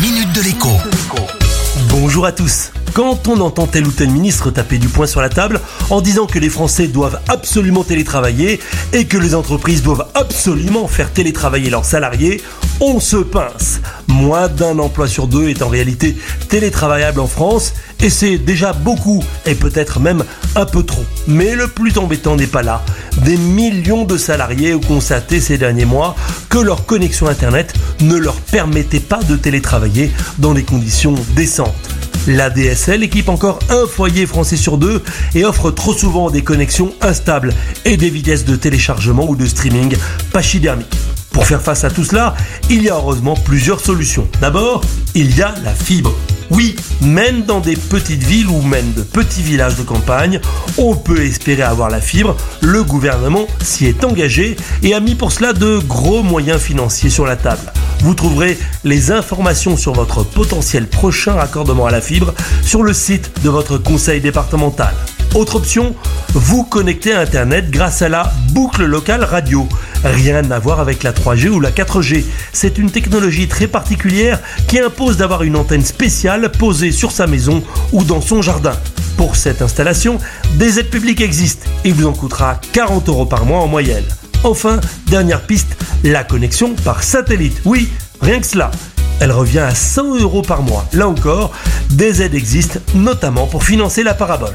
minute de l'écho. Bonjour à tous. Quand on entend tel ou tel ministre taper du poing sur la table en disant que les Français doivent absolument télétravailler et que les entreprises doivent absolument faire télétravailler leurs salariés, on se pince. Moins d'un emploi sur deux est en réalité télétravaillable en France et c'est déjà beaucoup et peut-être même un peu trop. Mais le plus embêtant n'est pas là. Des millions de salariés ont constaté ces derniers mois que leur connexion Internet ne leur permettait pas de télétravailler dans des conditions décentes. La DSL équipe encore un foyer français sur deux et offre trop souvent des connexions instables et des vitesses de téléchargement ou de streaming pachydermiques. Pour faire face à tout cela, il y a heureusement plusieurs solutions. D'abord, il y a la fibre. Oui, même dans des petites villes ou même de petits villages de campagne, on peut espérer avoir la fibre. Le gouvernement s'y est engagé et a mis pour cela de gros moyens financiers sur la table. Vous trouverez les informations sur votre potentiel prochain raccordement à la fibre sur le site de votre conseil départemental. Autre option, vous connecter à Internet grâce à la boucle locale radio. Rien à voir avec la 3G ou la 4G. C'est une technologie très particulière qui impose d'avoir une antenne spéciale posée sur sa maison ou dans son jardin. Pour cette installation, des aides publiques existent et vous en coûtera 40 euros par mois en moyenne. Enfin, dernière piste, la connexion par satellite. Oui, rien que cela. Elle revient à 100 euros par mois. Là encore, des aides existent, notamment pour financer la parabole.